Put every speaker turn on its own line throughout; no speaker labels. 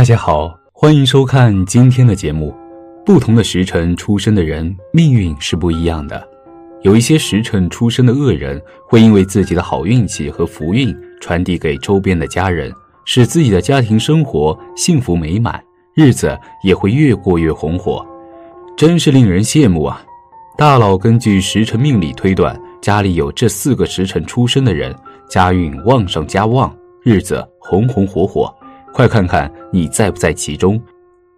大家好，欢迎收看今天的节目。不同的时辰出生的人，命运是不一样的。有一些时辰出生的恶人，会因为自己的好运气和福运传递给周边的家人，使自己的家庭生活幸福美满，日子也会越过越红火，真是令人羡慕啊！大佬根据时辰命理推断，家里有这四个时辰出生的人，家运旺上加旺，日子红红火火。快看看你在不在其中。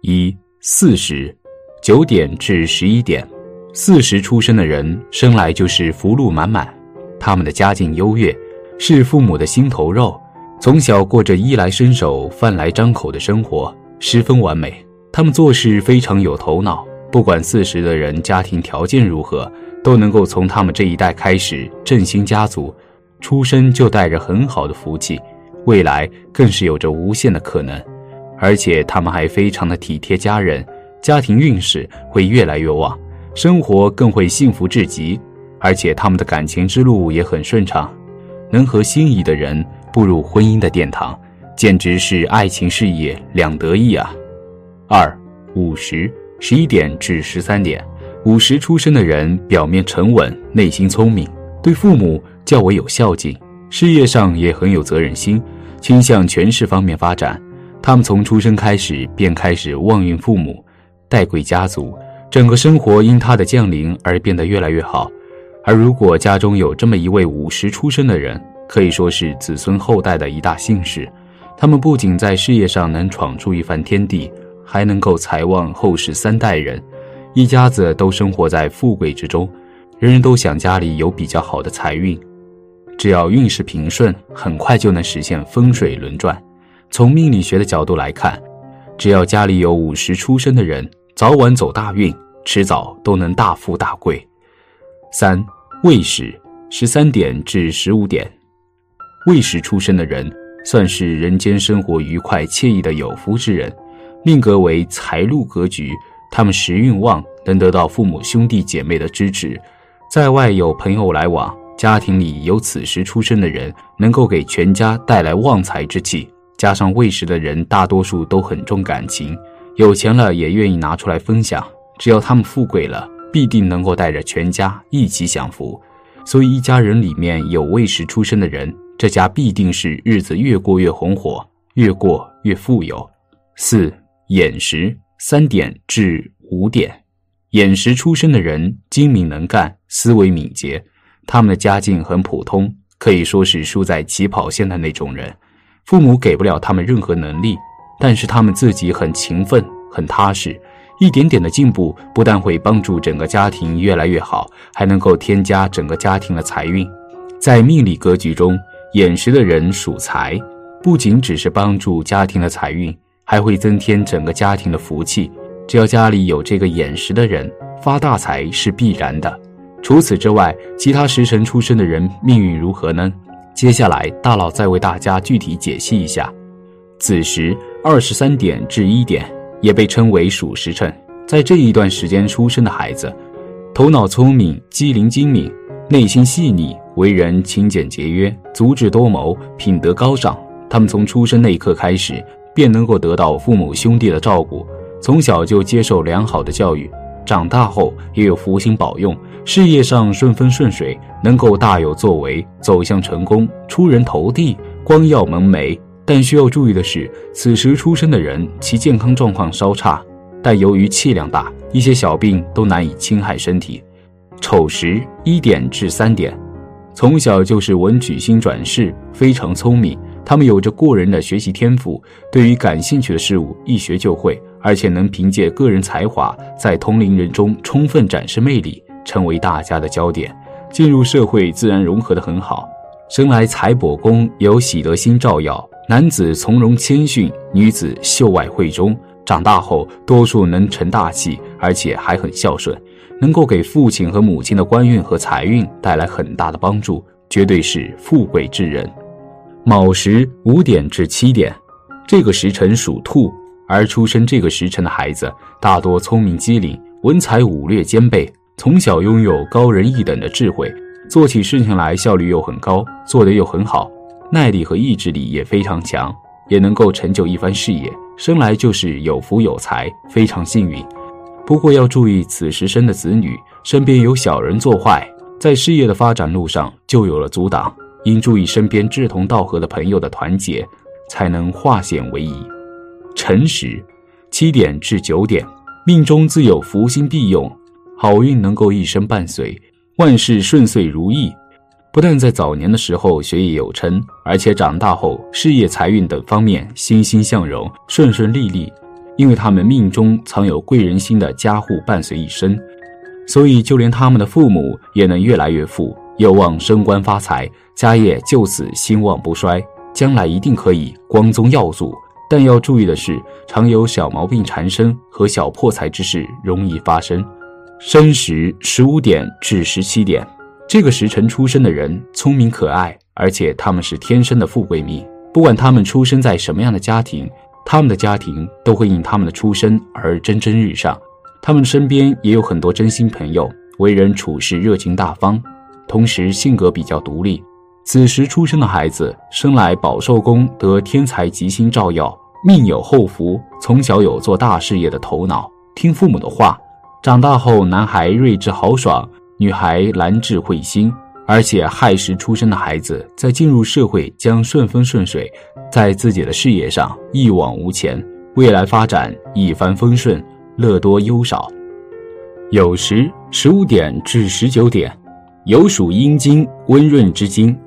一四时，九点至十一点，四时出生的人生来就是福禄满满，他们的家境优越，是父母的心头肉，从小过着衣来伸手、饭来张口的生活，十分完美。他们做事非常有头脑，不管四时的人家庭条件如何，都能够从他们这一代开始振兴家族，出生就带着很好的福气。未来更是有着无限的可能，而且他们还非常的体贴家人，家庭运势会越来越旺，生活更会幸福至极，而且他们的感情之路也很顺畅，能和心仪的人步入婚姻的殿堂，简直是爱情事业两得意啊！二五十十一点至十三点，五十出生的人表面沉稳，内心聪明，对父母较为有孝敬。事业上也很有责任心，倾向权势方面发展。他们从出生开始便开始旺运父母，带贵家族，整个生活因他的降临而变得越来越好。而如果家中有这么一位五十出生的人，可以说是子孙后代的一大幸事。他们不仅在事业上能闯出一番天地，还能够财旺后世三代人，一家子都生活在富贵之中，人人都想家里有比较好的财运。只要运势平顺，很快就能实现风水轮转。从命理学的角度来看，只要家里有午时出生的人，早晚走大运，迟早都能大富大贵。三未时，十三点至十五点，未时出生的人算是人间生活愉快惬意的有福之人，命格为财禄格局，他们时运旺，能得到父母兄弟姐妹的支持，在外有朋友来往。家庭里有此时出生的人，能够给全家带来旺财之气。加上未时的人，大多数都很重感情，有钱了也愿意拿出来分享。只要他们富贵了，必定能够带着全家一起享福。所以，一家人里面有未时出生的人，这家必定是日子越过越红火，越过越富有。四寅时，三点至五点，寅时出生的人精明能干，思维敏捷。他们的家境很普通，可以说是输在起跑线的那种人。父母给不了他们任何能力，但是他们自己很勤奋、很踏实。一点点的进步，不但会帮助整个家庭越来越好，还能够添加整个家庭的财运。在命理格局中，眼识的人属财，不仅只是帮助家庭的财运，还会增添整个家庭的福气。只要家里有这个眼识的人，发大财是必然的。除此之外，其他时辰出生的人命运如何呢？接下来大佬再为大家具体解析一下。子时二十三点至一点，也被称为属时辰，在这一段时间出生的孩子，头脑聪明、机灵精明，内心细腻，为人勤俭节约，足智多谋，品德高尚。他们从出生那一刻开始，便能够得到父母兄弟的照顾，从小就接受良好的教育。长大后也有福星保佑，事业上顺风顺水，能够大有作为，走向成功，出人头地，光耀门楣。但需要注意的是，此时出生的人其健康状况稍差，但由于气量大，一些小病都难以侵害身体。丑时一点至三点，从小就是文曲星转世，非常聪明，他们有着过人的学习天赋，对于感兴趣的事物一学就会。而且能凭借个人才华，在同龄人中充分展示魅力，成为大家的焦点。进入社会自然融合得很好。生来财帛宫有喜德星照耀，男子从容谦逊，女子秀外慧中。长大后多数能成大器，而且还很孝顺，能够给父亲和母亲的官运和财运带来很大的帮助，绝对是富贵之人。卯时五点至七点，这个时辰属兔。而出生这个时辰的孩子，大多聪明机灵，文才武略兼备，从小拥有高人一等的智慧，做起事情来效率又很高，做得又很好，耐力和意志力也非常强，也能够成就一番事业。生来就是有福有财，非常幸运。不过要注意，此时生的子女身边有小人作坏，在事业的发展路上就有了阻挡，应注意身边志同道合的朋友的团结，才能化险为夷。辰时，七点至九点，命中自有福星庇佑，好运能够一生伴随，万事顺遂如意。不但在早年的时候学业有成，而且长大后事业、财运等方面欣欣向荣、顺顺利利。因为他们命中藏有贵人心的家户伴随一生，所以就连他们的父母也能越来越富，有望升官发财，家业就此兴旺不衰，将来一定可以光宗耀祖。但要注意的是，常有小毛病缠身和小破财之事容易发生。申时十五点至十七点。这个时辰出生的人聪明可爱，而且他们是天生的富贵命。不管他们出生在什么样的家庭，他们的家庭都会因他们的出身而蒸蒸日上。他们身边也有很多真心朋友，为人处事热情大方，同时性格比较独立。此时出生的孩子生来饱受功得天才吉星照耀，命有后福，从小有做大事业的头脑，听父母的话。长大后，男孩睿智豪爽。女孩兰智慧心，而且亥时出生的孩子在进入社会将顺风顺水，在自己的事业上一往无前，未来发展一帆风顺，乐多忧少。酉时十五点至十九点，酉属阴经，温润之经。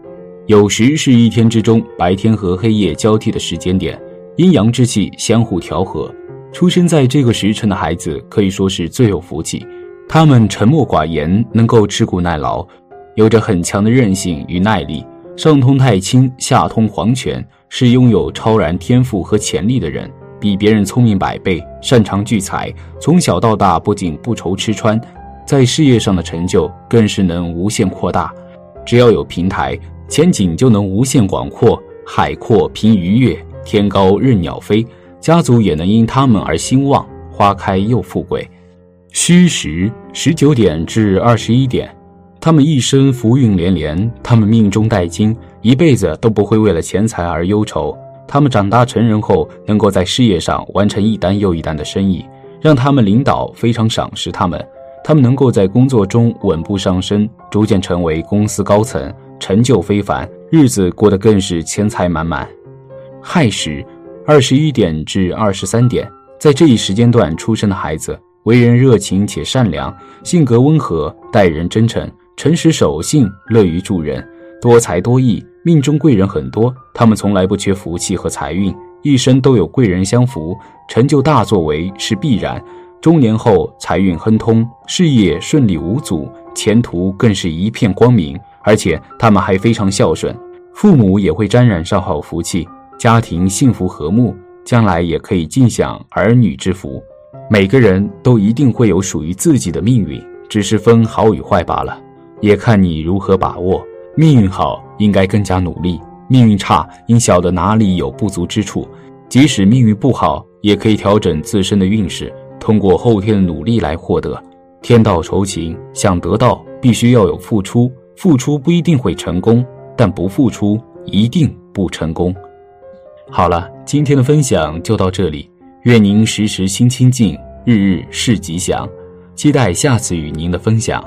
酉时是一天之中白天和黑夜交替的时间点，阴阳之气相互调和。出生在这个时辰的孩子可以说是最有福气。他们沉默寡言，能够吃苦耐劳，有着很强的韧性与耐力。上通太清，下通黄泉，是拥有超然天赋和潜力的人，比别人聪明百倍，擅长聚财。从小到大，不仅不愁吃穿，在事业上的成就更是能无限扩大。只要有平台，前景就能无限广阔。海阔凭鱼跃，天高任鸟飞，家族也能因他们而兴旺，花开又富贵。戌时十九点至二十一点，他们一生福运连连，他们命中带金，一辈子都不会为了钱财而忧愁。他们长大成人后，能够在事业上完成一单又一单的生意，让他们领导非常赏识他们。他们能够在工作中稳步上升，逐渐成为公司高层，成就非凡，日子过得更是钱财满满。亥时二十一点至二十三点，在这一时间段出生的孩子。为人热情且善良，性格温和，待人真诚，诚实守信，乐于助人，多才多艺，命中贵人很多。他们从来不缺福气和财运，一生都有贵人相扶，成就大作为是必然。中年后财运亨通，事业顺利无阻，前途更是一片光明。而且他们还非常孝顺，父母也会沾染上好福气，家庭幸福和睦，将来也可以尽享儿女之福。每个人都一定会有属于自己的命运，只是分好与坏罢了，也看你如何把握。命运好，应该更加努力；命运差，应晓得哪里有不足之处。即使命运不好，也可以调整自身的运势，通过后天的努力来获得。天道酬勤，想得到必须要有付出，付出不一定会成功，但不付出一定不成功。好了，今天的分享就到这里。愿您时时心清静，日日事吉祥，期待下次与您的分享。